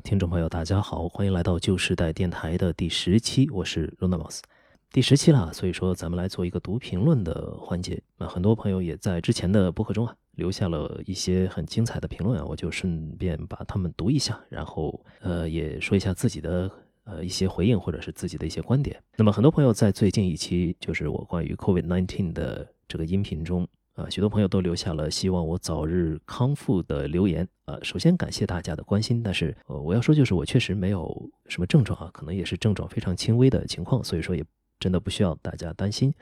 听众朋友，大家好，欢迎来到旧时代电台的第十期，我是 Luna Mouse，第十期了，所以说咱们来做一个读评论的环节。那很多朋友也在之前的播客中啊留下了一些很精彩的评论啊，我就顺便把他们读一下，然后呃也说一下自己的呃一些回应或者是自己的一些观点。那么很多朋友在最近一期就是我关于 COVID-19 的这个音频中。啊，许多朋友都留下了希望我早日康复的留言。呃，首先感谢大家的关心，但是呃，我要说就是我确实没有什么症状啊，可能也是症状非常轻微的情况，所以说也真的不需要大家担心。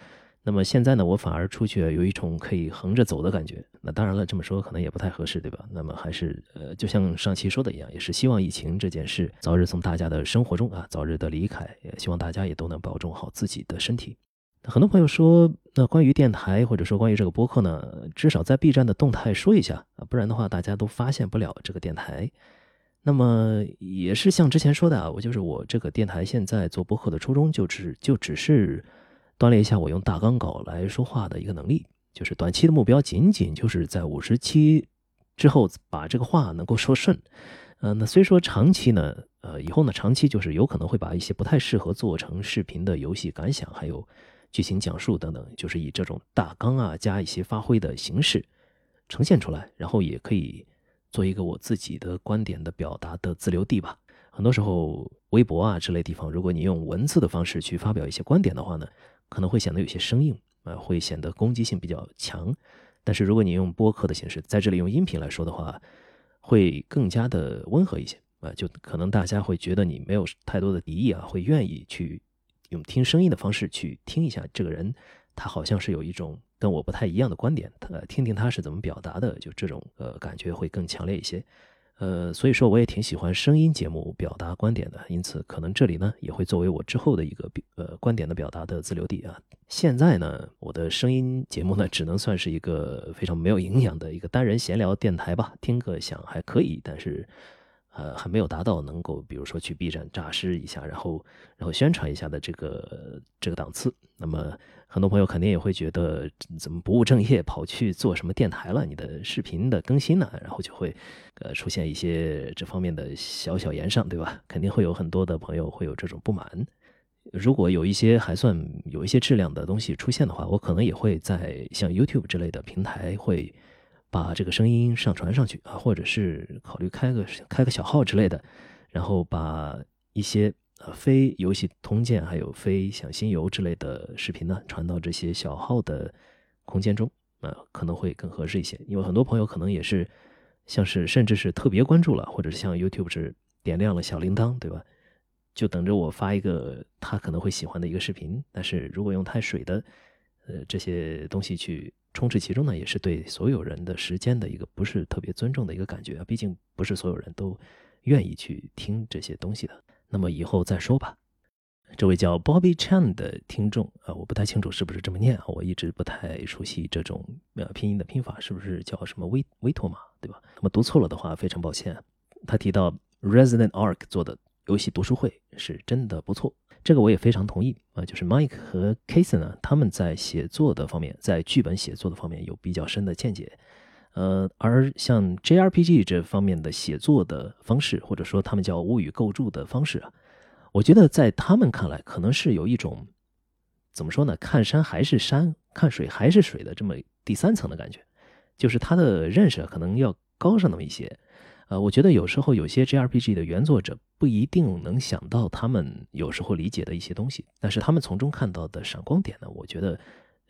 那么现在呢，我反而出去有一种可以横着走的感觉。那当然了，这么说可能也不太合适，对吧？那么还是呃，就像上期说的一样，也是希望疫情这件事早日从大家的生活中啊早日的离开，也希望大家也都能保重好自己的身体。很多朋友说，那关于电台或者说关于这个播客呢，至少在 B 站的动态说一下啊，不然的话大家都发现不了这个电台。那么也是像之前说的啊，我就是我这个电台现在做播客的初衷，就只就只是锻炼一下我用大纲稿来说话的一个能力，就是短期的目标仅仅就是在五十期之后把这个话能够说顺。嗯，那虽说长期呢，呃，以后呢长期就是有可能会把一些不太适合做成视频的游戏感想还有。剧情讲述等等，就是以这种大纲啊加一些发挥的形式呈现出来，然后也可以做一个我自己的观点的表达的自留地吧。很多时候，微博啊之类地方，如果你用文字的方式去发表一些观点的话呢，可能会显得有些生硬啊，会显得攻击性比较强。但是如果你用播客的形式在这里用音频来说的话，会更加的温和一些啊，就可能大家会觉得你没有太多的敌意啊，会愿意去。用听声音的方式去听一下这个人，他好像是有一种跟我不太一样的观点，呃，听听他是怎么表达的，就这种呃感觉会更强烈一些，呃，所以说我也挺喜欢声音节目表达观点的，因此可能这里呢也会作为我之后的一个呃观点的表达的自留地啊。现在呢，我的声音节目呢只能算是一个非常没有营养的一个单人闲聊电台吧，听个响还可以，但是。呃，还没有达到能够，比如说去 B 站诈尸一下，然后然后宣传一下的这个这个档次。那么很多朋友肯定也会觉得，怎么不务正业跑去做什么电台了？你的视频的更新呢？然后就会呃出现一些这方面的小小言上，对吧？肯定会有很多的朋友会有这种不满。如果有一些还算有一些质量的东西出现的话，我可能也会在像 YouTube 之类的平台会。把这个声音上传上去啊，或者是考虑开个开个小号之类的，然后把一些呃非游戏通鉴还有非像新游之类的视频呢传到这些小号的空间中，呃可能会更合适一些。因为很多朋友可能也是像是甚至是特别关注了，或者是像 YouTube 是点亮了小铃铛，对吧？就等着我发一个他可能会喜欢的一个视频。但是如果用太水的呃这些东西去。充斥其中呢，也是对所有人的时间的一个不是特别尊重的一个感觉啊。毕竟不是所有人都愿意去听这些东西的。那么以后再说吧。这位叫 Bobby Chan 的听众啊，我不太清楚是不是这么念啊，我一直不太熟悉这种呃拼音的拼法，是不是叫什么威威托马，对吧？那么读错了的话，非常抱歉。他提到 Resident Arc 做的游戏读书会是真的不错。这个我也非常同意啊，就是 Mike 和 Kason 呢，他们在写作的方面，在剧本写作的方面有比较深的见解，呃，而像 JRPG 这方面的写作的方式，或者说他们叫物语构筑的方式啊，我觉得在他们看来，可能是有一种怎么说呢？看山还是山，看水还是水的这么第三层的感觉，就是他的认识可能要高上那么一些。呃，我觉得有时候有些 JRPG 的原作者不一定能想到他们有时候理解的一些东西，但是他们从中看到的闪光点呢，我觉得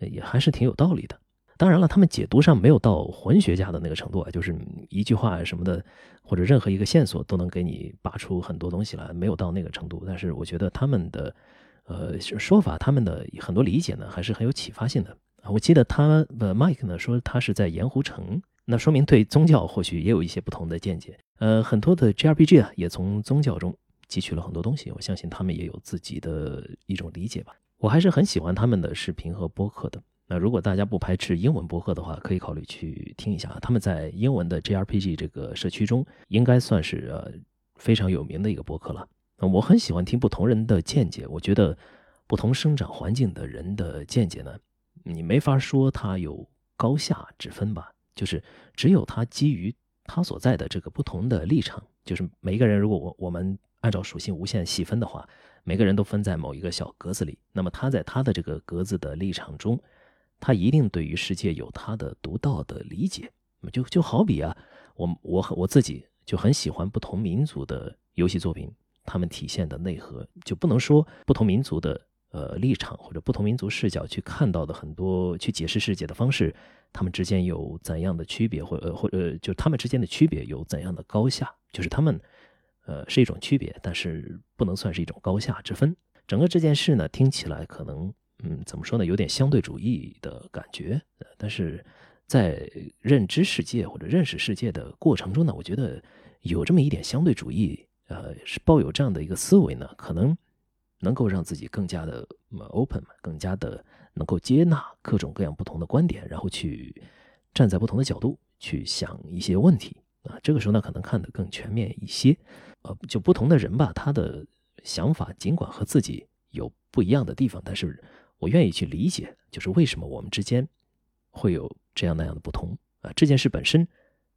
也还是挺有道理的。当然了，他们解读上没有到魂学家的那个程度啊，就是一句话什么的，或者任何一个线索都能给你拔出很多东西来，没有到那个程度。但是我觉得他们的呃说法，他们的很多理解呢，还是很有启发性的啊。我记得他的 Mike 呢说他是在盐湖城。那说明对宗教或许也有一些不同的见解。呃，很多的 JRPG 啊，也从宗教中汲取了很多东西。我相信他们也有自己的一种理解吧。我还是很喜欢他们的视频和播客的。那如果大家不排斥英文播客的话，可以考虑去听一下。他们在英文的 JRPG 这个社区中，应该算是呃非常有名的一个播客了。我很喜欢听不同人的见解。我觉得不同生长环境的人的见解呢，你没法说他有高下之分吧。就是只有他基于他所在的这个不同的立场就是每一个人，如果我我们按照属性无限细分的话，每个人都分在某一个小格子里，那么他在他的这个格子的立场中，他一定对于世界有他的独到的理解。就就好比啊，我我我自己就很喜欢不同民族的游戏作品，他们体现的内核就不能说不同民族的呃立场或者不同民族视角去看到的很多去解释世界的方式。他们之间有怎样的区别，或呃或呃，就他们之间的区别有怎样的高下？就是他们，呃，是一种区别，但是不能算是一种高下之分。整个这件事呢，听起来可能，嗯，怎么说呢，有点相对主义的感觉。但是在认知世界或者认识世界的过程中呢，我觉得有这么一点相对主义，呃，是抱有这样的一个思维呢，可能能够让自己更加的 open，更加的。能够接纳各种各样不同的观点，然后去站在不同的角度去想一些问题啊，这个时候呢，可能看得更全面一些。呃，就不同的人吧，他的想法尽管和自己有不一样的地方，但是我愿意去理解，就是为什么我们之间会有这样那样的不同啊。这件事本身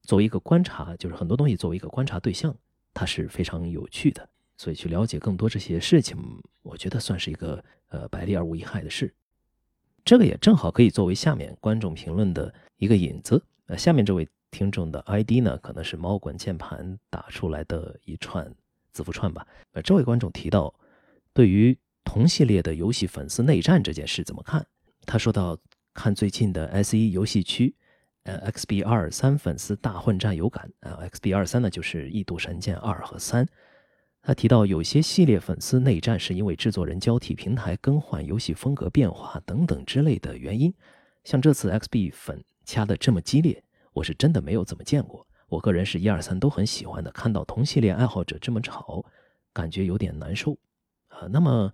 作为一个观察，就是很多东西作为一个观察对象，它是非常有趣的。所以去了解更多这些事情，我觉得算是一个呃百利而无一害的事。这个也正好可以作为下面观众评论的一个引子。呃，下面这位听众的 ID 呢，可能是猫滚键盘打出来的一串字符串吧。呃，这位观众提到，对于同系列的游戏粉丝内战这件事怎么看？他说到，看最近的 S 一游戏区，呃，XB 二三粉丝大混战有感啊。XB 二三呢，就是《异度神剑二》和三。他提到，有些系列粉丝内战是因为制作人交替平台更换、游戏风格变化等等之类的原因。像这次 XB 粉掐的这么激烈，我是真的没有怎么见过。我个人是一二三都很喜欢的，看到同系列爱好者这么吵，感觉有点难受。啊，那么，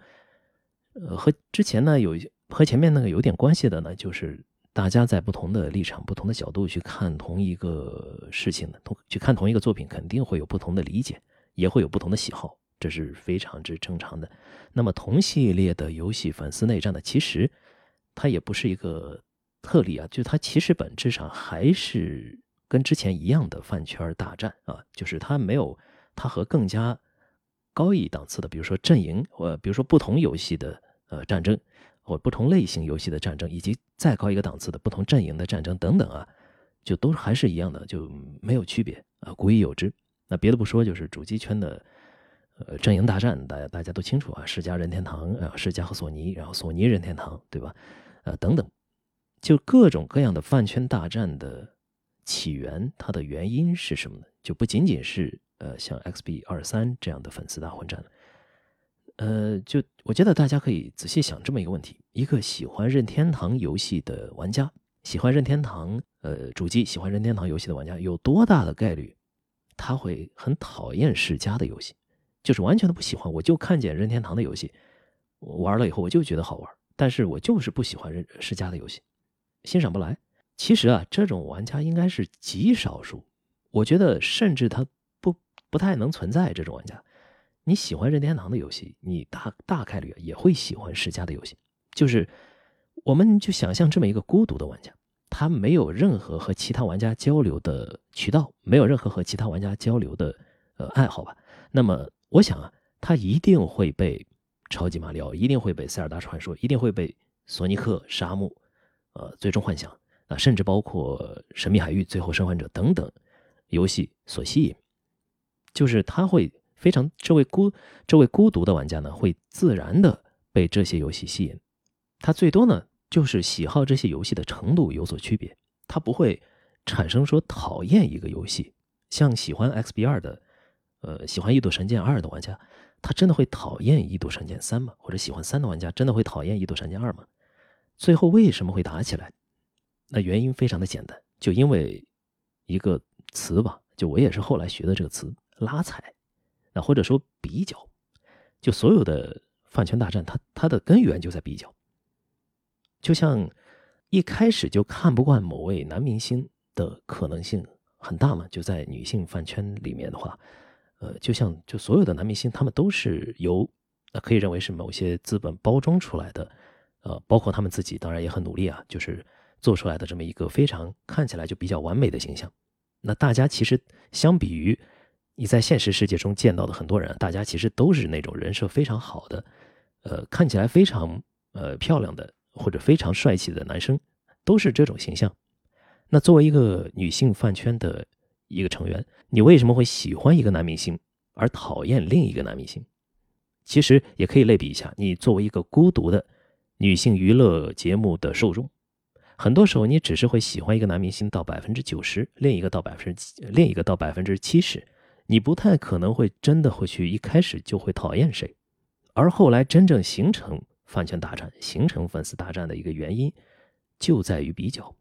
呃，和之前呢有和前面那个有点关系的呢，就是大家在不同的立场、不同的角度去看同一个事情的，同去看同一个作品，肯定会有不同的理解。也会有不同的喜好，这是非常之正常的。那么同系列的游戏粉丝内战呢？其实它也不是一个特例啊，就它其实本质上还是跟之前一样的饭圈大战啊，就是它没有它和更加高一档次的，比如说阵营或比如说不同游戏的呃战争，或不同类型游戏的战争，以及再高一个档次的不同阵营的战争等等啊，就都还是一样的，就没有区别啊，古已有之。那别的不说，就是主机圈的，呃，阵营大战，大家大家都清楚啊，世嘉、任天堂啊，世嘉和索尼，然后索尼、任天堂，对吧？呃，等等，就各种各样的饭圈大战的起源，它的原因是什么呢？就不仅仅是呃，像 XB 二三这样的粉丝大混战。呃，就我觉得大家可以仔细想这么一个问题：一个喜欢任天堂游戏的玩家，喜欢任天堂呃主机，喜欢任天堂游戏的玩家，有多大的概率？他会很讨厌世嘉的游戏，就是完全的不喜欢。我就看见任天堂的游戏，玩了以后我就觉得好玩，但是我就是不喜欢任世嘉的游戏，欣赏不来。其实啊，这种玩家应该是极少数，我觉得甚至他不不太能存在这种玩家。你喜欢任天堂的游戏，你大大概率也会喜欢世嘉的游戏。就是我们就想象这么一个孤独的玩家。他没有任何和其他玩家交流的渠道，没有任何和其他玩家交流的呃爱好吧？那么我想啊，他一定会被超级马里奥，一定会被塞尔达传说，一定会被索尼克、沙漠、呃最终幻想啊，甚至包括神秘海域、最后生还者等等游戏所吸引。就是他会非常这位孤这位孤独的玩家呢，会自然的被这些游戏吸引。他最多呢。就是喜好这些游戏的程度有所区别，他不会产生说讨厌一个游戏，像喜欢 XB 二的，呃，喜欢《异度神剑二》的玩家，他真的会讨厌《异度神剑三》吗？或者喜欢三的玩家真的会讨厌《异度神剑二》吗？最后为什么会打起来？那原因非常的简单，就因为一个词吧，就我也是后来学的这个词“拉踩”，那或者说比较，就所有的饭圈大战，它它的根源就在比较。就像一开始就看不惯某位男明星的可能性很大嘛？就在女性饭圈里面的话，呃，就像就所有的男明星，他们都是由呃可以认为是某些资本包装出来的，呃，包括他们自己当然也很努力啊，就是做出来的这么一个非常看起来就比较完美的形象。那大家其实相比于你在现实世界中见到的很多人，大家其实都是那种人设非常好的，呃，看起来非常呃漂亮的或者非常帅气的男生，都是这种形象。那作为一个女性饭圈的一个成员，你为什么会喜欢一个男明星而讨厌另一个男明星？其实也可以类比一下，你作为一个孤独的女性娱乐节目的受众，很多时候你只是会喜欢一个男明星到百分之九十，另一个到百分之另一个到百分之七十。你不太可能会真的会去一开始就会讨厌谁，而后来真正形成饭圈大战、形成粉丝大战的一个原因，就在于比较，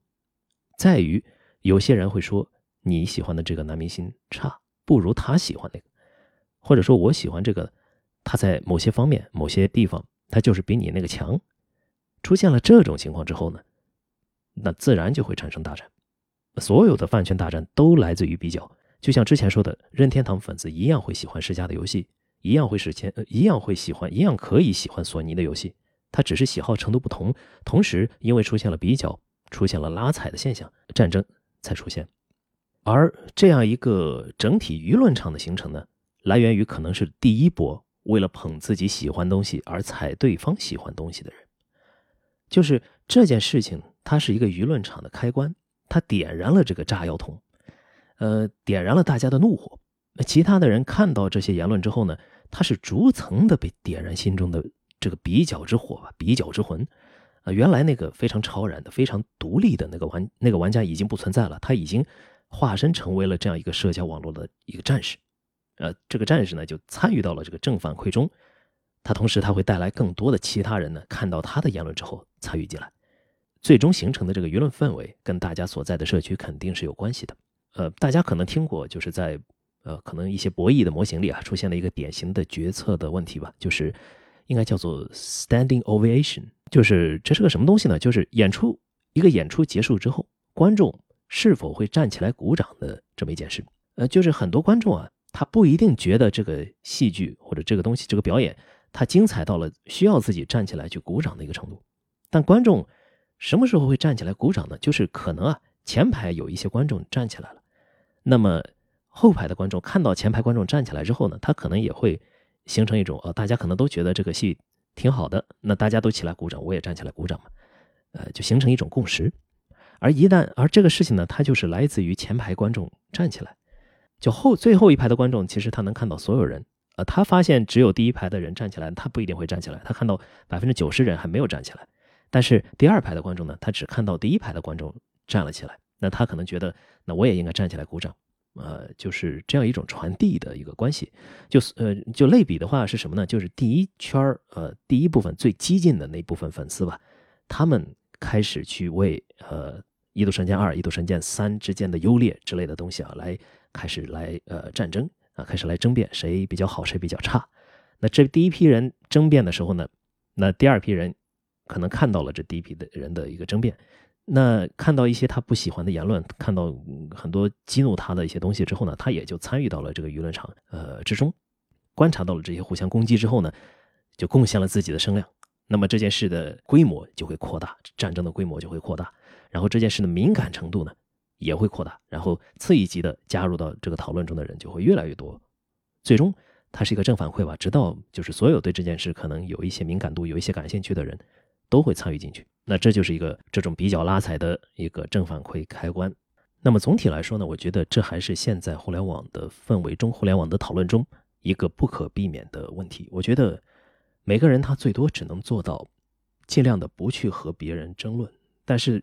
在于有些人会说你喜欢的这个男明星差，不如他喜欢那个，或者说我喜欢这个，他在某些方面、某些地方他就是比你那个强。出现了这种情况之后呢，那自然就会产生大战。所有的饭圈大战都来自于比较。就像之前说的，任天堂粉丝一样会喜欢世嘉的游戏，一样会是前，一样会喜欢，一样可以喜欢索尼的游戏。他只是喜好程度不同，同时因为出现了比较，出现了拉踩的现象，战争才出现。而这样一个整体舆论场的形成呢，来源于可能是第一波为了捧自己喜欢东西而踩对方喜欢东西的人，就是这件事情，它是一个舆论场的开关，它点燃了这个炸药桶。呃，点燃了大家的怒火。那其他的人看到这些言论之后呢，他是逐层的被点燃心中的这个比较之火吧，比较之魂。啊，原来那个非常超然的、非常独立的那个玩那个玩家已经不存在了，他已经化身成为了这样一个社交网络的一个战士。呃，这个战士呢，就参与到了这个正反馈中。他同时他会带来更多的其他人呢，看到他的言论之后参与进来，最终形成的这个舆论氛围跟大家所在的社区肯定是有关系的。呃，大家可能听过，就是在呃，可能一些博弈的模型里啊，出现了一个典型的决策的问题吧，就是应该叫做 standing ovation，就是这是个什么东西呢？就是演出一个演出结束之后，观众是否会站起来鼓掌的这么一件事。呃，就是很多观众啊，他不一定觉得这个戏剧或者这个东西这个表演它精彩到了需要自己站起来去鼓掌的一个程度，但观众什么时候会站起来鼓掌呢？就是可能啊，前排有一些观众站起来了。那么后排的观众看到前排观众站起来之后呢，他可能也会形成一种呃，大家可能都觉得这个戏挺好的，那大家都起来鼓掌，我也站起来鼓掌嘛，呃，就形成一种共识。而一旦而这个事情呢，它就是来自于前排观众站起来，就后最后一排的观众其实他能看到所有人，呃，他发现只有第一排的人站起来，他不一定会站起来，他看到百分之九十人还没有站起来，但是第二排的观众呢，他只看到第一排的观众站了起来。那他可能觉得，那我也应该站起来鼓掌，呃，就是这样一种传递的一个关系。就是呃，就类比的话是什么呢？就是第一圈儿，呃，第一部分最激进的那部分粉丝吧，他们开始去为呃《异度神剑二》《异度神剑三》之间的优劣之类的东西啊，来开始来呃战争啊，开始来争辩谁比较好，谁比较差。那这第一批人争辩的时候呢，那第二批人可能看到了这第一批的人的一个争辩。那看到一些他不喜欢的言论，看到很多激怒他的一些东西之后呢，他也就参与到了这个舆论场呃之中，观察到了这些互相攻击之后呢，就贡献了自己的声量。那么这件事的规模就会扩大，战争的规模就会扩大，然后这件事的敏感程度呢也会扩大，然后次一级的加入到这个讨论中的人就会越来越多，最终它是一个正反馈吧，直到就是所有对这件事可能有一些敏感度、有一些感兴趣的人都会参与进去。那这就是一个这种比较拉踩的一个正反馈开关。那么总体来说呢，我觉得这还是现在互联网的氛围中、互联网的讨论中一个不可避免的问题。我觉得每个人他最多只能做到尽量的不去和别人争论，但是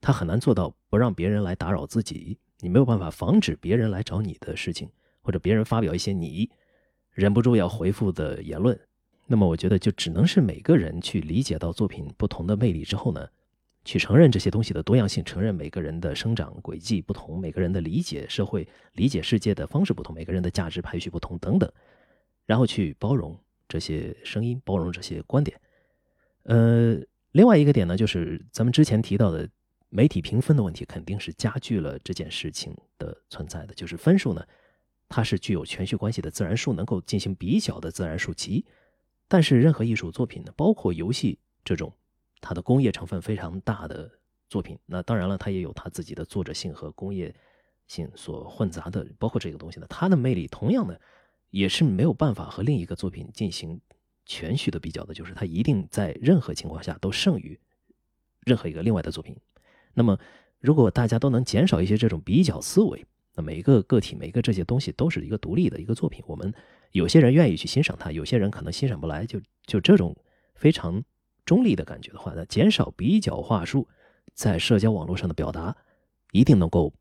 他很难做到不让别人来打扰自己。你没有办法防止别人来找你的事情，或者别人发表一些你忍不住要回复的言论。那么我觉得就只能是每个人去理解到作品不同的魅力之后呢，去承认这些东西的多样性，承认每个人的生长轨迹不同，每个人的理解社会、理解世界的方式不同，每个人的价值排序不同等等，然后去包容这些声音，包容这些观点。呃，另外一个点呢，就是咱们之前提到的媒体评分的问题，肯定是加剧了这件事情的存在的。就是分数呢，它是具有全序关系的自然数，能够进行比较的自然数集。但是，任何艺术作品呢，包括游戏这种，它的工业成分非常大的作品，那当然了，它也有它自己的作者性和工业性所混杂的，包括这个东西呢，它的魅力同样的也是没有办法和另一个作品进行全序的比较的，就是它一定在任何情况下都胜于任何一个另外的作品。那么，如果大家都能减少一些这种比较思维，那每一个个体、每一个这些东西都是一个独立的一个作品。我们有些人愿意去欣赏它，有些人可能欣赏不来，就就这种非常中立的感觉的话，那减少比较话术在社交网络上的表达，一定能够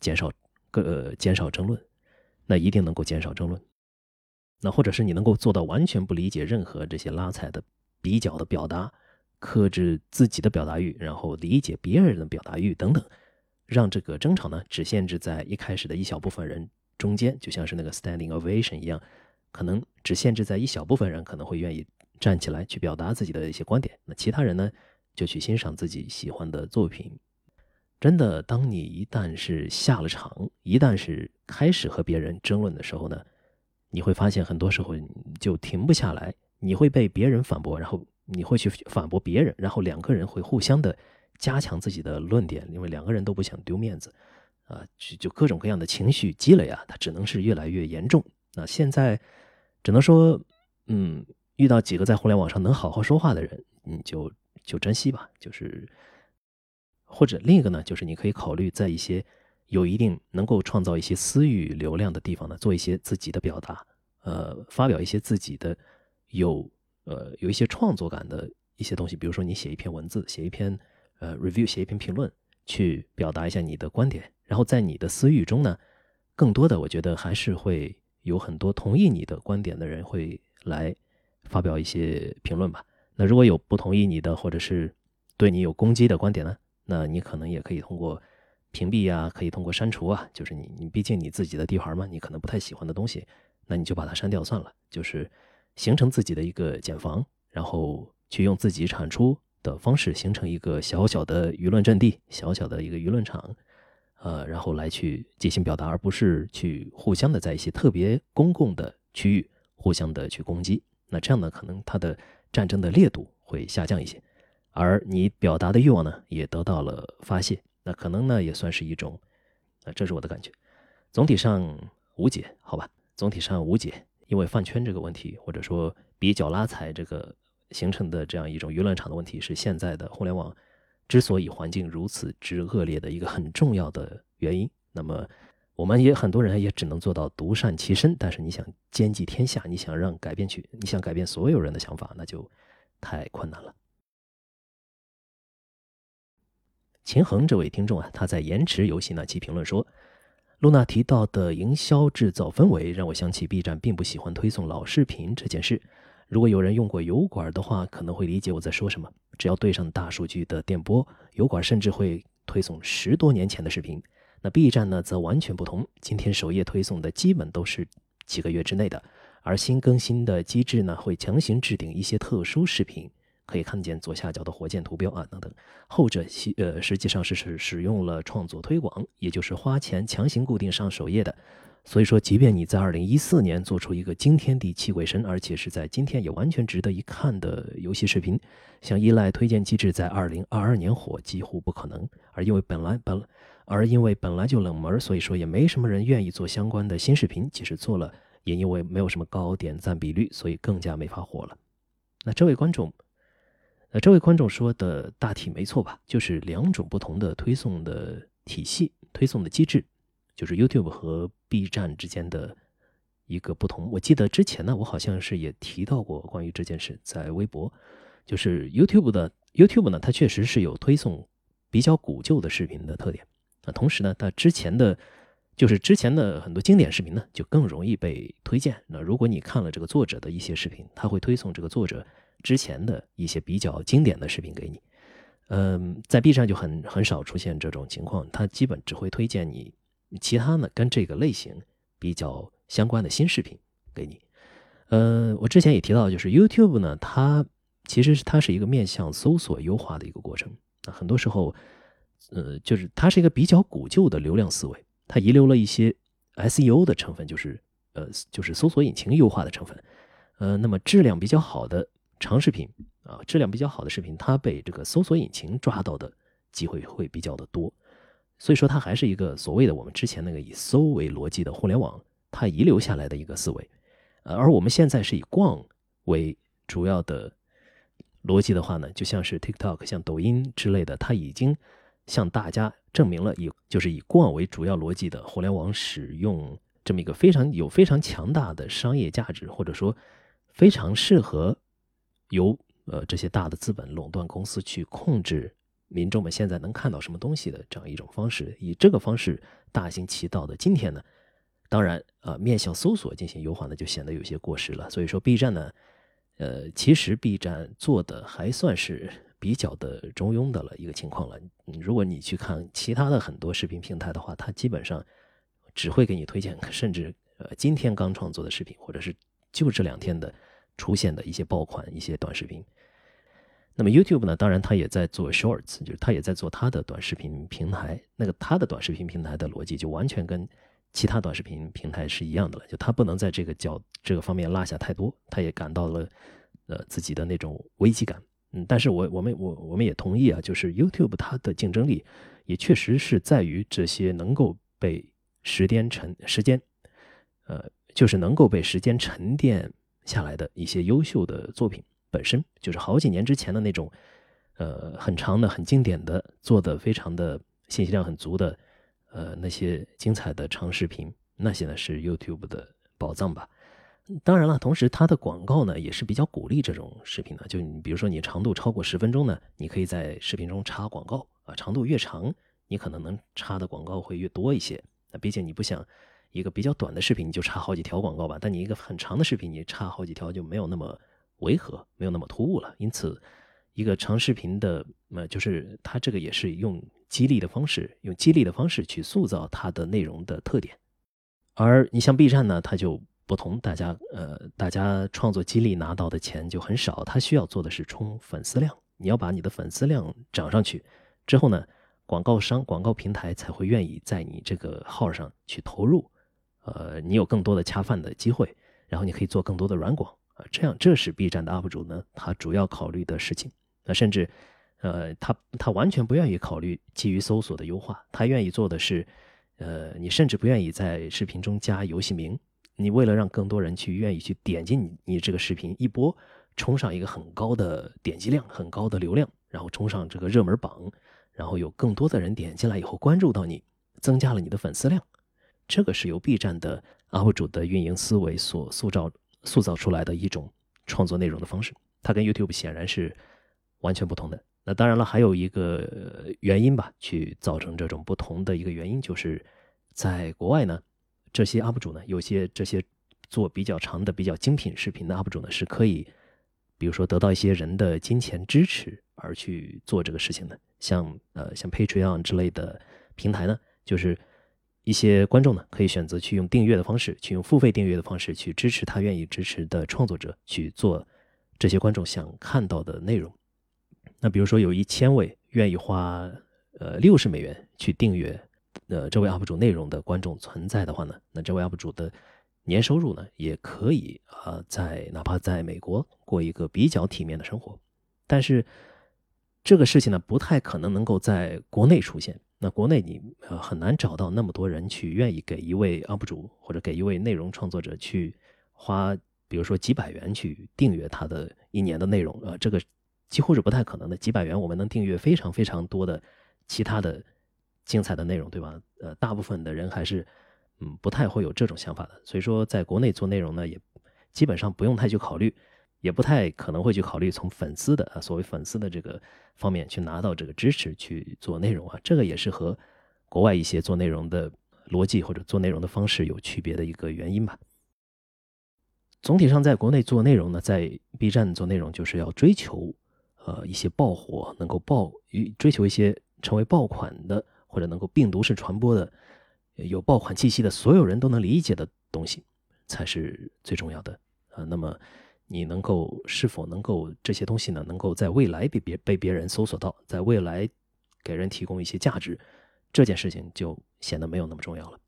减少个呃减少争论，那一定能够减少争论。那或者是你能够做到完全不理解任何这些拉踩的比较的表达，克制自己的表达欲，然后理解别人的表达欲等等。让这个争吵呢，只限制在一开始的一小部分人中间，就像是那个 standing ovation 一样，可能只限制在一小部分人可能会愿意站起来去表达自己的一些观点，那其他人呢，就去欣赏自己喜欢的作品。真的，当你一旦是下了场，一旦是开始和别人争论的时候呢，你会发现很多时候就停不下来，你会被别人反驳，然后你会去反驳别人，然后两个人会互相的。加强自己的论点，因为两个人都不想丢面子，啊，就就各种各样的情绪积累啊，它只能是越来越严重。那现在只能说，嗯，遇到几个在互联网上能好好说话的人，你就就珍惜吧。就是，或者另一个呢，就是你可以考虑在一些有一定能够创造一些私域流量的地方呢，做一些自己的表达，呃，发表一些自己的有呃有一些创作感的一些东西，比如说你写一篇文字，写一篇。呃，review 写一篇评论，去表达一下你的观点，然后在你的私域中呢，更多的我觉得还是会有很多同意你的观点的人会来发表一些评论吧。那如果有不同意你的，或者是对你有攻击的观点呢，那你可能也可以通过屏蔽啊，可以通过删除啊，就是你你毕竟你自己的地盘嘛，你可能不太喜欢的东西，那你就把它删掉算了，就是形成自己的一个茧房，然后去用自己产出。的方式形成一个小小的舆论阵地，小小的一个舆论场，呃，然后来去进行表达，而不是去互相的在一些特别公共的区域互相的去攻击。那这样呢，可能它的战争的烈度会下降一些，而你表达的欲望呢，也得到了发泄。那可能呢，也算是一种，啊，这是我的感觉。总体上无解，好吧？总体上无解，因为饭圈这个问题，或者说比较拉踩这个。形成的这样一种舆论场的问题，是现在的互联网之所以环境如此之恶劣的一个很重要的原因。那么，我们也很多人也只能做到独善其身。但是，你想兼济天下，你想让改变去，你想改变所有人的想法，那就太困难了。秦衡这位听众啊，他在延迟游戏那期评论说：“露娜提到的营销制造氛围，让我想起 B 站并不喜欢推送老视频这件事。”如果有人用过油管的话，可能会理解我在说什么。只要对上大数据的电波，油管甚至会推送十多年前的视频。那 B 站呢，则完全不同。今天首页推送的基本都是几个月之内的，而新更新的机制呢，会强行置顶一些特殊视频。可以看见左下角的火箭图标啊等等。后者其呃实际上是使使用了创作推广，也就是花钱强行固定上首页的。所以说，即便你在二零一四年做出一个惊天地泣鬼神，而且是在今天也完全值得一看的游戏视频，想依赖推荐机制在二零二二年火几乎不可能。而因为本来本而因为本来就冷门，所以说也没什么人愿意做相关的新视频。即使做了，也因为没有什么高点赞比率，所以更加没法火了。那这位观众，那这位观众说的大体没错吧？就是两种不同的推送的体系、推送的机制。就是 YouTube 和 B 站之间的一个不同。我记得之前呢，我好像是也提到过关于这件事，在微博。就是 YouTube 的 YouTube 呢，它确实是有推送比较古旧的视频的特点。那同时呢，它之前的，就是之前的很多经典视频呢，就更容易被推荐。那如果你看了这个作者的一些视频，他会推送这个作者之前的一些比较经典的视频给你。嗯，在 B 站就很很少出现这种情况，它基本只会推荐你。其他呢，跟这个类型比较相关的新视频给你。呃，我之前也提到，就是 YouTube 呢，它其实它是一个面向搜索优化的一个过程。那很多时候，呃，就是它是一个比较古旧的流量思维，它遗留了一些 SEO 的成分，就是呃，就是搜索引擎优化的成分。呃，那么质量比较好的长视频啊，质量比较好的视频，它被这个搜索引擎抓到的机会会比较的多。所以说，它还是一个所谓的我们之前那个以搜为逻辑的互联网，它遗留下来的一个思维。呃，而我们现在是以逛为主要的逻辑的话呢，就像是 TikTok、像抖音之类的，它已经向大家证明了以就是以逛为主要逻辑的互联网使用这么一个非常有非常强大的商业价值，或者说非常适合由呃这些大的资本垄断公司去控制。民众们现在能看到什么东西的这样一种方式，以这个方式大行其道的今天呢，当然啊，面向搜索进行优化呢，就显得有些过时了。所以说，B 站呢，呃，其实 B 站做的还算是比较的中庸的了一个情况了。如果你去看其他的很多视频平台的话，它基本上只会给你推荐，甚至呃今天刚创作的视频，或者是就这两天的出现的一些爆款、一些短视频。那么 YouTube 呢？当然，它也在做 Shorts，就是它也在做它的短视频平台。那个它的短视频平台的逻辑就完全跟其他短视频平台是一样的了，就它不能在这个角这个方面落下太多。它也感到了呃自己的那种危机感。嗯，但是我我们我我们也同意啊，就是 YouTube 它的竞争力也确实是在于这些能够被时间沉时间，呃，就是能够被时间沉淀下来的一些优秀的作品。本身就是好几年之前的那种，呃，很长的、很经典的、做的非常的信息量很足的，呃，那些精彩的长视频，那些呢是 YouTube 的宝藏吧。当然了，同时它的广告呢也是比较鼓励这种视频的。就你比如说你长度超过十分钟呢，你可以在视频中插广告啊，长度越长，你可能能插的广告会越多一些。那毕竟你不想一个比较短的视频你就插好几条广告吧，但你一个很长的视频你插好几条就没有那么。违和没有那么突兀了，因此，一个长视频的，呃，就是它这个也是用激励的方式，用激励的方式去塑造它的内容的特点。而你像 B 站呢，它就不同，大家呃，大家创作激励拿到的钱就很少，它需要做的是冲粉丝量。你要把你的粉丝量涨上去之后呢，广告商、广告平台才会愿意在你这个号上去投入，呃，你有更多的恰饭的机会，然后你可以做更多的软广。这样，这是 B 站的 UP 主呢，他主要考虑的事情。那甚至，呃，他他完全不愿意考虑基于搜索的优化，他愿意做的是，呃，你甚至不愿意在视频中加游戏名，你为了让更多人去愿意去点击你你这个视频一播，冲上一个很高的点击量、很高的流量，然后冲上这个热门榜，然后有更多的人点进来以后关注到你，增加了你的粉丝量，这个是由 B 站的 UP 主的运营思维所塑造。塑造出来的一种创作内容的方式，它跟 YouTube 显然是完全不同的。那当然了，还有一个原因吧，去造成这种不同的一个原因，就是在国外呢，这些 UP 主呢，有些这些做比较长的、比较精品视频的 UP 主呢，是可以，比如说得到一些人的金钱支持而去做这个事情的。像呃，像 Patreon 之类的平台呢，就是。一些观众呢，可以选择去用订阅的方式，去用付费订阅的方式去支持他愿意支持的创作者去做这些观众想看到的内容。那比如说有一千位愿意花呃六十美元去订阅呃这位 UP 主内容的观众存在的话呢，那这位 UP 主的年收入呢也可以啊在哪怕在美国过一个比较体面的生活。但是这个事情呢不太可能能够在国内出现。那国内你呃很难找到那么多人去愿意给一位 UP 主或者给一位内容创作者去花，比如说几百元去订阅他的一年的内容呃，这个几乎是不太可能的。几百元我们能订阅非常非常多的其他的精彩的内容，对吧？呃，大部分的人还是嗯不太会有这种想法的。所以说，在国内做内容呢，也基本上不用太去考虑。也不太可能会去考虑从粉丝的啊所谓粉丝的这个方面去拿到这个支持去做内容啊，这个也是和国外一些做内容的逻辑或者做内容的方式有区别的一个原因吧。总体上，在国内做内容呢，在 B 站做内容就是要追求呃一些爆火，能够爆追求一些成为爆款的或者能够病毒式传播的有爆款气息的所有人都能理解的东西才是最重要的啊。那么。你能够是否能够这些东西呢？能够在未来被别被别人搜索到，在未来给人提供一些价值，这件事情就显得没有那么重要了。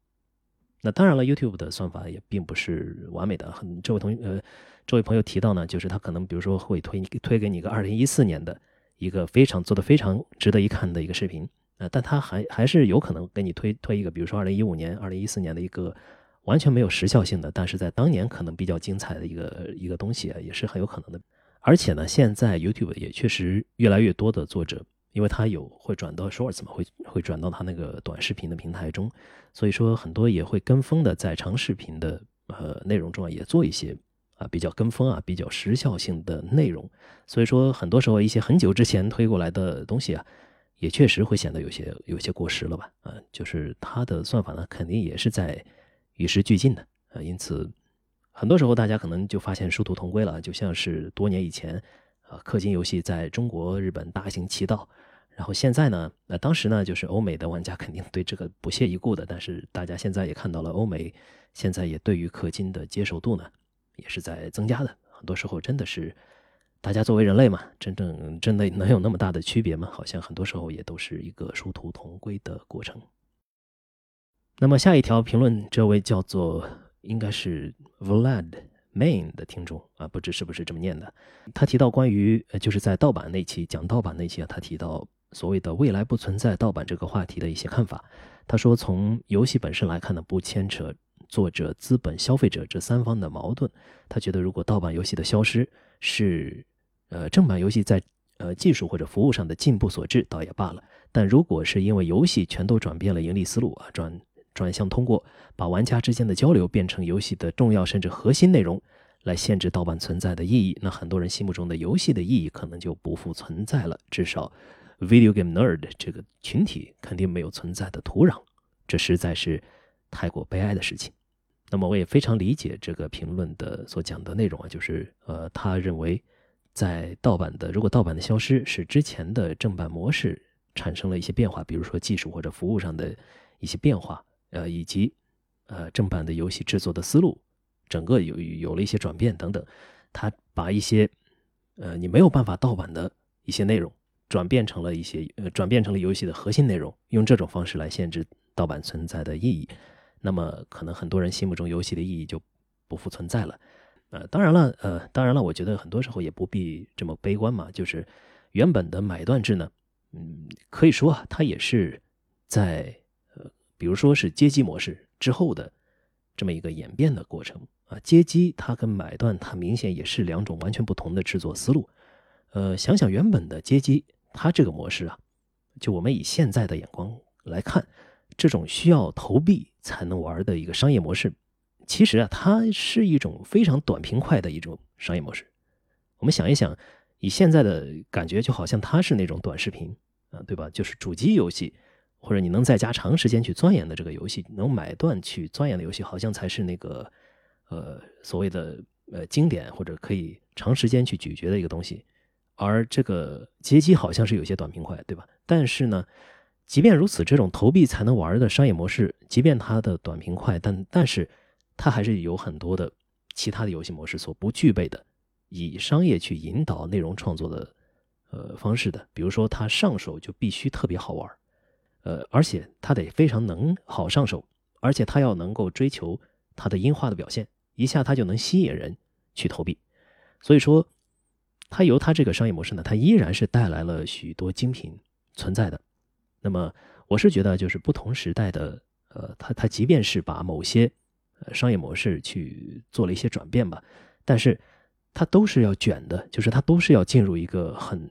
那当然了，YouTube 的算法也并不是完美的。很这位同呃，这位朋友提到呢，就是他可能比如说会推推给你一个二零一四年的一个非常做的非常值得一看的一个视频，呃，但他还还是有可能给你推推一个，比如说二零一五年、二零一四年的一个完全没有时效性的，但是在当年可能比较精彩的一个一个东西啊，也是很有可能的。而且呢，现在 YouTube 也确实越来越多的作者，因为他有会转到 Shorts 嘛，会会转到他那个短视频的平台中，所以说很多也会跟风的在长视频的呃内容中啊，也做一些啊比较跟风啊比较时效性的内容。所以说很多时候一些很久之前推过来的东西啊。也确实会显得有些有些过时了吧？啊，就是它的算法呢，肯定也是在与时俱进的啊。因此，很多时候大家可能就发现殊途同归了，就像是多年以前啊，氪金游戏在中国、日本大行其道，然后现在呢，那当时呢，就是欧美的玩家肯定对这个不屑一顾的，但是大家现在也看到了，欧美现在也对于氪金的接受度呢，也是在增加的。很多时候真的是。大家作为人类嘛，真正真的能有那么大的区别吗？好像很多时候也都是一个殊途同归的过程。那么下一条评论，这位叫做应该是 Vlad Main 的听众啊，不知是不是这么念的。他提到关于呃，就是在盗版那期讲盗版那期啊，他提到所谓的未来不存在盗版这个话题的一些看法。他说，从游戏本身来看呢，不牵扯作者、资本、消费者这三方的矛盾。他觉得，如果盗版游戏的消失是呃，正版游戏在呃技术或者服务上的进步所致，倒也罢了。但如果是因为游戏全都转变了盈利思路啊，转转向通过把玩家之间的交流变成游戏的重要甚至核心内容，来限制盗版存在的意义，那很多人心目中的游戏的意义可能就不复存在了。至少，video game nerd 这个群体肯定没有存在的土壤，这实在是太过悲哀的事情。那么，我也非常理解这个评论的所讲的内容啊，就是呃，他认为。在盗版的，如果盗版的消失使之前的正版模式产生了一些变化，比如说技术或者服务上的一些变化，呃，以及呃正版的游戏制作的思路，整个有有了一些转变等等，他把一些呃你没有办法盗版的一些内容转变成了一些呃转变成了游戏的核心内容，用这种方式来限制盗版存在的意义，那么可能很多人心目中游戏的意义就不复存在了。呃，当然了，呃，当然了，我觉得很多时候也不必这么悲观嘛。就是原本的买断制呢，嗯，可以说啊，它也是在，比如说是街机模式之后的这么一个演变的过程啊。街机它跟买断它明显也是两种完全不同的制作思路。呃，想想原本的街机，它这个模式啊，就我们以现在的眼光来看，这种需要投币才能玩的一个商业模式。其实啊，它是一种非常短平快的一种商业模式。我们想一想，以现在的感觉，就好像它是那种短视频啊，对吧？就是主机游戏，或者你能在家长时间去钻研的这个游戏，能买断去钻研的游戏，好像才是那个呃所谓的呃经典或者可以长时间去咀嚼的一个东西。而这个街机好像是有些短平快，对吧？但是呢，即便如此，这种投币才能玩的商业模式，即便它的短平快，但但是。它还是有很多的其他的游戏模式所不具备的，以商业去引导内容创作的呃方式的。比如说，它上手就必须特别好玩，呃，而且它得非常能好上手，而且它要能够追求它的音画的表现，一下它就能吸引人去投币。所以说，它由它这个商业模式呢，它依然是带来了许多精品存在的。那么，我是觉得就是不同时代的，呃，它它即便是把某些商业模式去做了一些转变吧，但是它都是要卷的，就是它都是要进入一个很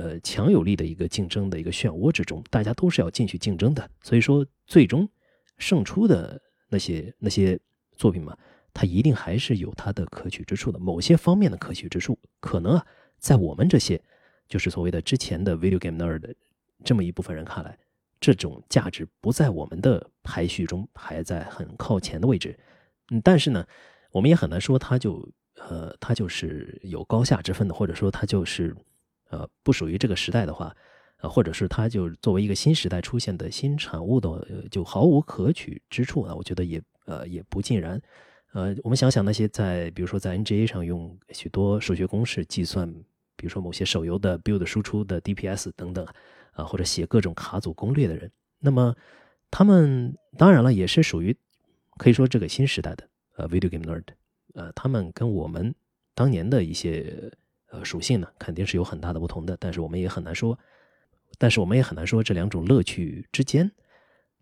呃强有力的一个竞争的一个漩涡之中，大家都是要进去竞争的。所以说，最终胜出的那些那些作品嘛，它一定还是有它的可取之处的。某些方面的可取之处，可能啊，在我们这些就是所谓的之前的 video game nerd 这么一部分人看来。这种价值不在我们的排序中，还在很靠前的位置。嗯，但是呢，我们也很难说它就呃，它就是有高下之分的，或者说它就是呃不属于这个时代的话，呃，或者是它就作为一个新时代出现的新产物的，就毫无可取之处啊？我觉得也呃也不尽然。呃，我们想想那些在比如说在 NGA 上用许多数学公式计算，比如说某些手游的 build 输出的 DPS 等等。啊，或者写各种卡组攻略的人，那么他们当然了，也是属于可以说这个新时代的呃 video game nerd，呃，他们跟我们当年的一些呃属性呢，肯定是有很大的不同的。但是我们也很难说但是我们也很难说这两种乐趣之间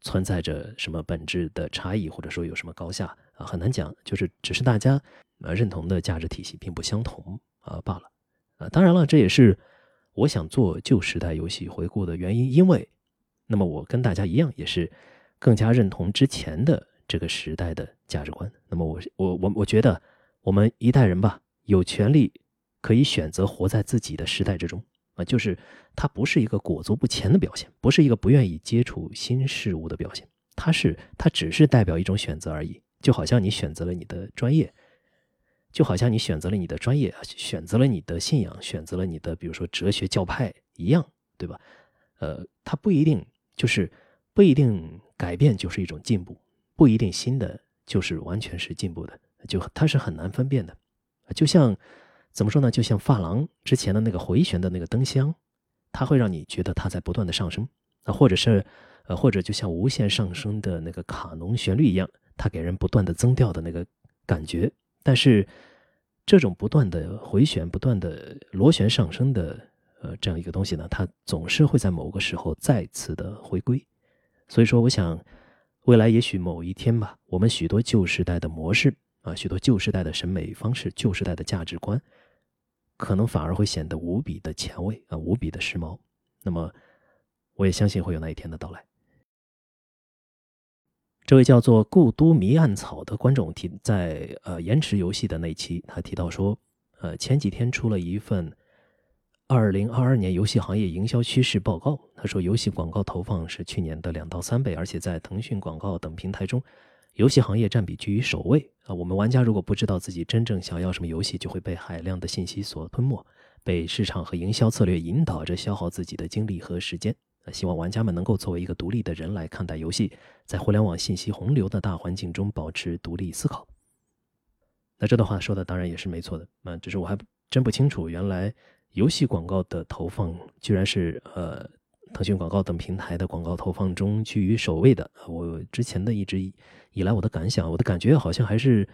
存在着什么本质的差异，或者说有什么高下啊，很难讲。就是只是大家呃认同的价值体系并不相同啊罢了。啊，当然了，这也是我想做旧时代游戏回顾的原因，因为那么我跟大家一样，也是更加认同之前的这个时代的价值观。那么我我我我觉得我们一代人吧，有权利可以选择活在自己的时代之中啊，就是它不是一个裹足不前的表现，不是一个不愿意接触新事物的表现，它是它只是代表一种选择而已，就好像你选择了你的专业。就好像你选择了你的专业，选择了你的信仰，选择了你的比如说哲学教派一样，对吧？呃，它不一定就是不一定改变就是一种进步，不一定新的就是完全是进步的，就它是很难分辨的。就像怎么说呢？就像发廊之前的那个回旋的那个灯箱，它会让你觉得它在不断的上升啊，或者是呃，或者就像无限上升的那个卡农旋律一样，它给人不断的增调的那个感觉。但是，这种不断的回旋、不断的螺旋上升的呃这样一个东西呢，它总是会在某个时候再次的回归。所以说，我想未来也许某一天吧，我们许多旧时代的模式啊，许多旧时代的审美方式、旧时代的价值观，可能反而会显得无比的前卫啊，无比的时髦。那么，我也相信会有那一天的到来。这位叫做“故都迷暗草”的观众提在呃延迟游戏的那期，他提到说，呃前几天出了一份二零二二年游戏行业营销趋势报告。他说，游戏广告投放是去年的两到三倍，而且在腾讯广告等平台中，游戏行业占比居于首位。啊，我们玩家如果不知道自己真正想要什么游戏，就会被海量的信息所吞没，被市场和营销策略引导着消耗自己的精力和时间啊。希望玩家们能够作为一个独立的人来看待游戏，在互联网信息洪流的大环境中保持独立思考。那这段话说的当然也是没错的，啊，只是我还真不清楚，原来游戏广告的投放居然是呃腾讯广告等平台的广告投放中居于首位的。我之前的一直以来我的感想，我的感觉好像还是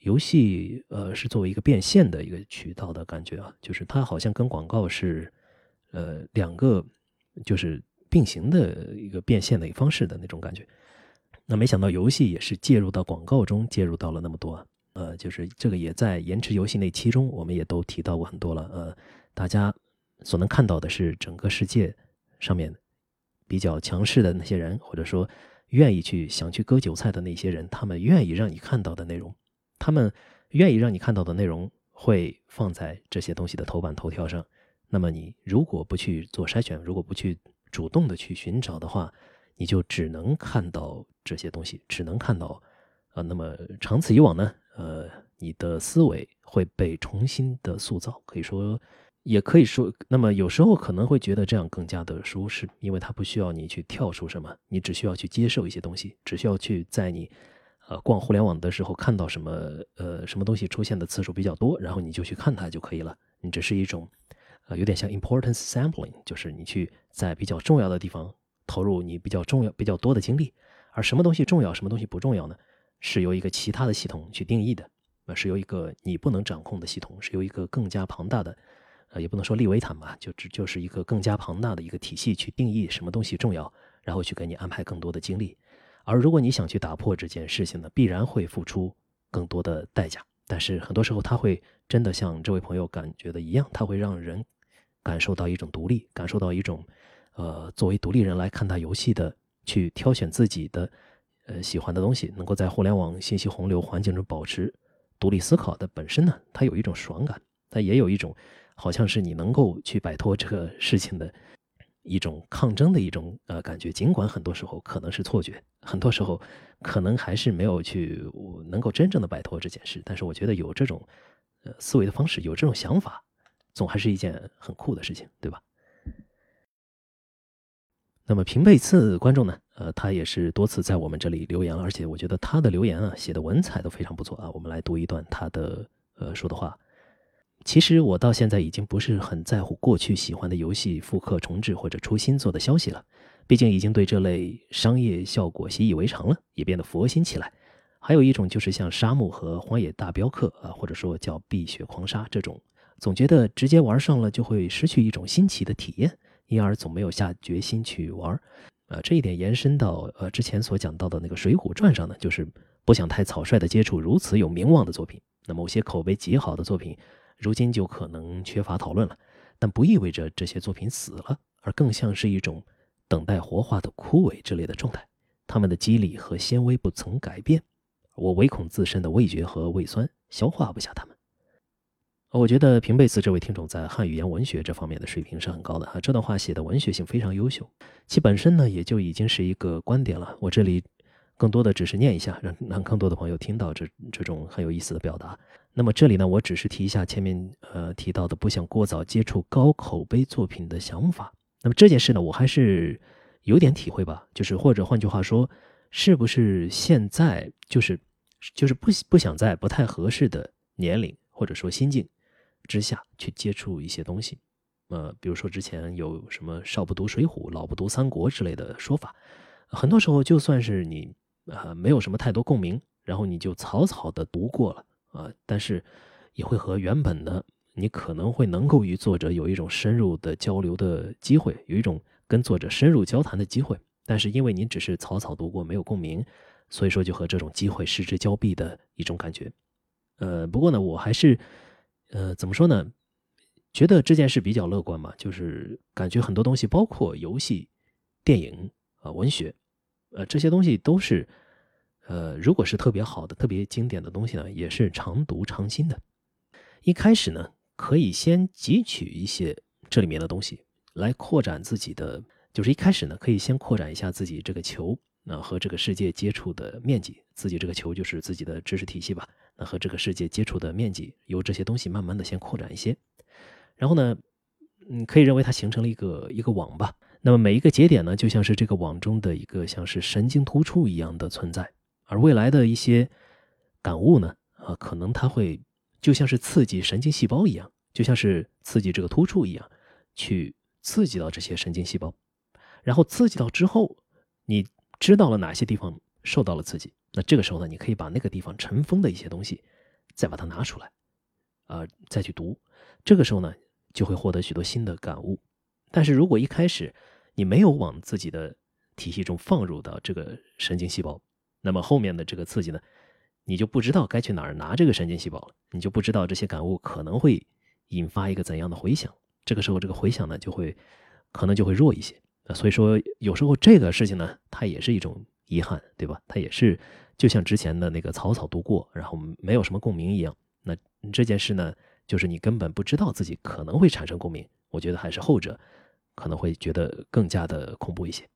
游戏呃是作为一个变现的一个渠道的感觉啊，就是它好像跟广告是呃两个就是。并行的一个变现的一个方式的那种感觉，那没想到游戏也是介入到广告中，介入到了那么多，呃，就是这个也在延迟游戏那期中，我们也都提到过很多了，呃，大家所能看到的是整个世界上面比较强势的那些人，或者说愿意去想去割韭菜的那些人，他们愿意让你看到的内容，他们愿意让你看到的内容会放在这些东西的头版头条上，那么你如果不去做筛选，如果不去主动的去寻找的话，你就只能看到这些东西，只能看到，呃，那么长此以往呢，呃，你的思维会被重新的塑造，可以说，也可以说，那么有时候可能会觉得这样更加的舒适，因为它不需要你去跳出什么，你只需要去接受一些东西，只需要去在你，呃，逛互联网的时候看到什么，呃，什么东西出现的次数比较多，然后你就去看它就可以了，你只是一种。呃，有点像 importance sampling，就是你去在比较重要的地方投入你比较重要、比较多的精力，而什么东西重要，什么东西不重要呢？是由一个其他的系统去定义的，呃，是由一个你不能掌控的系统，是由一个更加庞大的，呃，也不能说利维坦吧，就只就是一个更加庞大的一个体系去定义什么东西重要，然后去给你安排更多的精力。而如果你想去打破这件事情呢，必然会付出更多的代价。但是很多时候，它会真的像这位朋友感觉的一样，它会让人。感受到一种独立，感受到一种，呃，作为独立人来看待游戏的，去挑选自己的，呃，喜欢的东西，能够在互联网信息洪流环境中保持独立思考的本身呢，它有一种爽感，它也有一种好像是你能够去摆脱这个事情的一种抗争的一种呃感觉，尽管很多时候可能是错觉，很多时候可能还是没有去能够真正的摆脱这件事，但是我觉得有这种呃思维的方式，有这种想法。总还是一件很酷的事情，对吧？那么平贝次观众呢？呃，他也是多次在我们这里留言了，而且我觉得他的留言啊，写的文采都非常不错啊。我们来读一段他的呃说的话。其实我到现在已经不是很在乎过去喜欢的游戏复刻重置或者出新作的消息了，毕竟已经对这类商业效果习以为常了，也变得佛心起来。还有一种就是像沙漠和荒野大镖客啊，或者说叫碧血狂沙这种。总觉得直接玩上了就会失去一种新奇的体验，因而总没有下决心去玩儿。呃，这一点延伸到呃之前所讲到的那个《水浒传》上呢，就是不想太草率的接触如此有名望的作品。那某些口碑极好的作品，如今就可能缺乏讨论了。但不意味着这些作品死了，而更像是一种等待活化的枯萎之类的状态。它们的肌理和纤维不曾改变，我唯恐自身的味觉和胃酸消化不下它们。我觉得平贝斯这位听众在汉语言文学这方面的水平是很高的啊，这段话写的文学性非常优秀，其本身呢也就已经是一个观点了。我这里更多的只是念一下，让让更多的朋友听到这这种很有意思的表达。那么这里呢，我只是提一下前面呃提到的不想过早接触高口碑作品的想法。那么这件事呢，我还是有点体会吧，就是或者换句话说，是不是现在就是就是不不想在不太合适的年龄或者说心境。之下去接触一些东西，呃，比如说之前有什么少不读水浒，老不读三国之类的说法，很多时候就算是你啊没有什么太多共鸣，然后你就草草的读过了啊，但是也会和原本的你可能会能够与作者有一种深入的交流的机会，有一种跟作者深入交谈的机会，但是因为你只是草草读过，没有共鸣，所以说就和这种机会失之交臂的一种感觉。呃，不过呢，我还是。呃，怎么说呢？觉得这件事比较乐观嘛，就是感觉很多东西，包括游戏、电影啊、文学，呃，这些东西都是，呃，如果是特别好的、特别经典的东西呢，也是常读常新的。一开始呢，可以先汲取一些这里面的东西，来扩展自己的，就是一开始呢，可以先扩展一下自己这个球。那和这个世界接触的面积，自己这个球就是自己的知识体系吧。那和这个世界接触的面积，由这些东西慢慢的先扩展一些，然后呢，嗯，可以认为它形成了一个一个网吧。那么每一个节点呢，就像是这个网中的一个像是神经突触一样的存在。而未来的一些感悟呢，啊，可能它会就像是刺激神经细胞一样，就像是刺激这个突触一样，去刺激到这些神经细胞，然后刺激到之后，你。知道了哪些地方受到了刺激，那这个时候呢，你可以把那个地方尘封的一些东西，再把它拿出来，啊，再去读，这个时候呢，就会获得许多新的感悟。但是如果一开始你没有往自己的体系中放入到这个神经细胞，那么后面的这个刺激呢，你就不知道该去哪儿拿这个神经细胞了，你就不知道这些感悟可能会引发一个怎样的回响。这个时候，这个回响呢，就会可能就会弱一些。所以说，有时候这个事情呢，它也是一种遗憾，对吧？它也是就像之前的那个草草读过，然后没有什么共鸣一样。那这件事呢，就是你根本不知道自己可能会产生共鸣。我觉得还是后者可能会觉得更加的恐怖一些。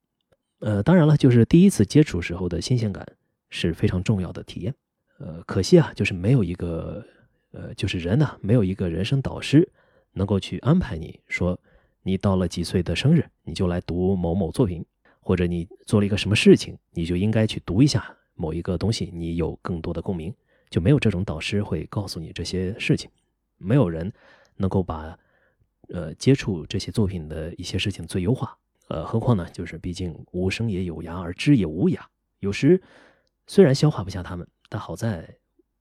呃，当然了，就是第一次接触时候的新鲜感是非常重要的体验。呃，可惜啊，就是没有一个呃，就是人呢，没有一个人生导师能够去安排你说。你到了几岁的生日，你就来读某某作品，或者你做了一个什么事情，你就应该去读一下某一个东西，你有更多的共鸣。就没有这种导师会告诉你这些事情，没有人能够把呃接触这些作品的一些事情最优化。呃，何况呢，就是毕竟无声也有涯，而知也无涯。有时虽然消化不下它们，但好在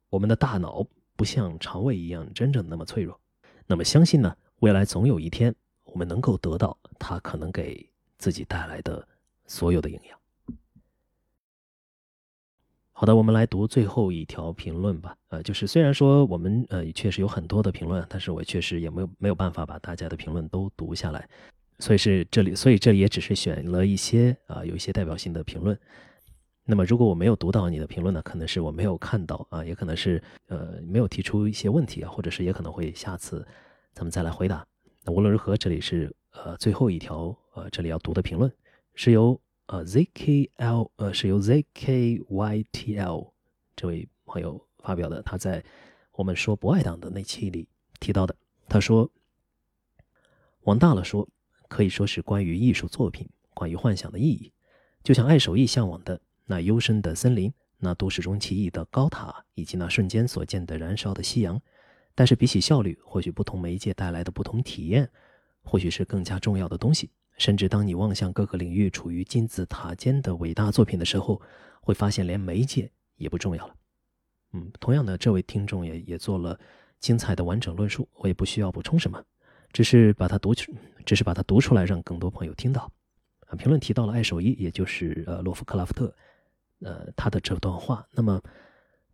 我们的大脑不像肠胃一样真正那么脆弱。那么相信呢，未来总有一天。我们能够得到它可能给自己带来的所有的营养。好的，我们来读最后一条评论吧。呃，就是虽然说我们呃确实有很多的评论，但是我确实也没有没有办法把大家的评论都读下来，所以是这里，所以这里也只是选了一些啊有一些代表性的评论。那么如果我没有读到你的评论呢，可能是我没有看到啊，也可能是呃没有提出一些问题啊，或者是也可能会下次咱们再来回答。那无论如何，这里是呃最后一条呃这里要读的评论，是由呃 zkl 呃是由 zkytl 这位朋友发表的。他在我们说不爱党的那期里提到的，他说：“往大了说，可以说是关于艺术作品，关于幻想的意义，就像爱手艺向往的那幽深的森林，那都市中奇异的高塔，以及那瞬间所见的燃烧的夕阳。”但是比起效率，或许不同媒介带来的不同体验，或许是更加重要的东西。甚至当你望向各个领域处于金字塔尖的伟大作品的时候，会发现连媒介也不重要了。嗯，同样的，这位听众也也做了精彩的完整论述，我也不需要补充什么。只是把它读出，只是把它读出来，让更多朋友听到。啊，评论提到了爱手伊，也就是呃洛夫克拉夫特，呃他的这段话。那么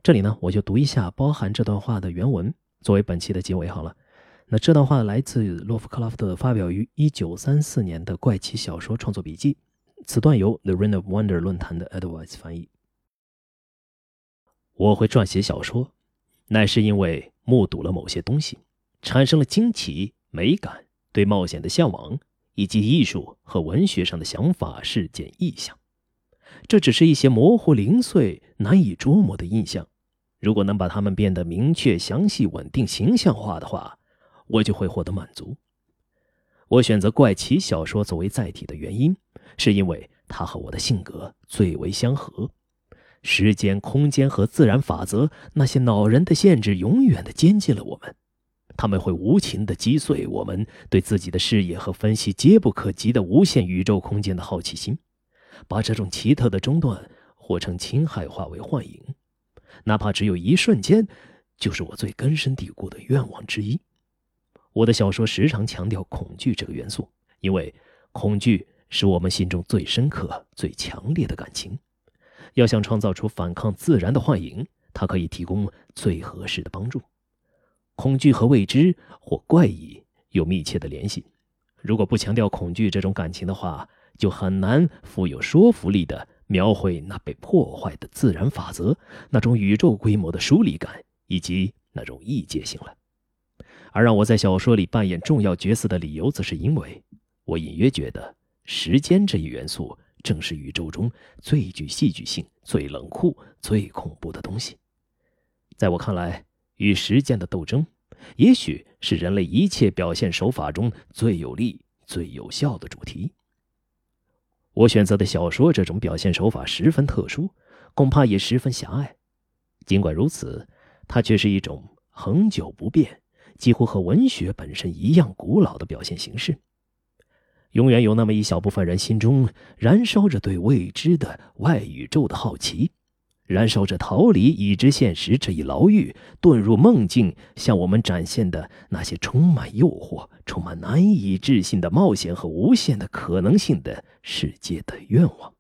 这里呢，我就读一下包含这段话的原文，作为本期的结尾好了。那这段话来自洛夫克拉夫特发表于一九三四年的怪奇小说创作笔记。此段由 The Ring of Wonder 论坛的 Advice 翻译。我会撰写小说，乃是因为目睹了某些东西，产生了惊奇、美感、对冒险的向往，以及艺术和文学上的想法、事件、意象。这只是一些模糊、零碎、难以捉摸的印象。如果能把它们变得明确、详细、稳定、形象化的话，我就会获得满足。我选择怪奇小说作为载体的原因，是因为它和我的性格最为相合。时间、空间和自然法则那些恼人的限制，永远的监禁了我们。他们会无情的击碎我们对自己的视野和分析皆不可及的无限宇宙空间的好奇心，把这种奇特的中断或成侵害化为幻影，哪怕只有一瞬间，就是我最根深蒂固的愿望之一。我的小说时常强调恐惧这个元素，因为恐惧是我们心中最深刻、最强烈的感情。要想创造出反抗自然的幻影，它可以提供最合适的帮助。恐惧和未知或怪异有密切的联系。如果不强调恐惧这种感情的话，就很难富有说服力的描绘那被破坏的自然法则、那种宇宙规模的疏离感以及那种异界性了。而让我在小说里扮演重要角色的理由，则是因为我隐约觉得时间这一元素。正是宇宙中最具戏剧性、最冷酷、最恐怖的东西。在我看来，与时间的斗争，也许是人类一切表现手法中最有力、最有效的主题。我选择的小说这种表现手法十分特殊，恐怕也十分狭隘。尽管如此，它却是一种恒久不变、几乎和文学本身一样古老的表现形式。永远有那么一小部分人心中燃烧着对未知的外宇宙的好奇，燃烧着逃离已知现实这一牢狱，遁入梦境，向我们展现的那些充满诱惑、充满难以置信的冒险和无限的可能性的世界的愿望。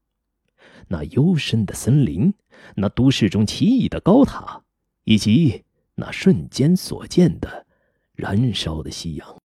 那幽深的森林，那都市中奇异的高塔，以及那瞬间所见的燃烧的夕阳。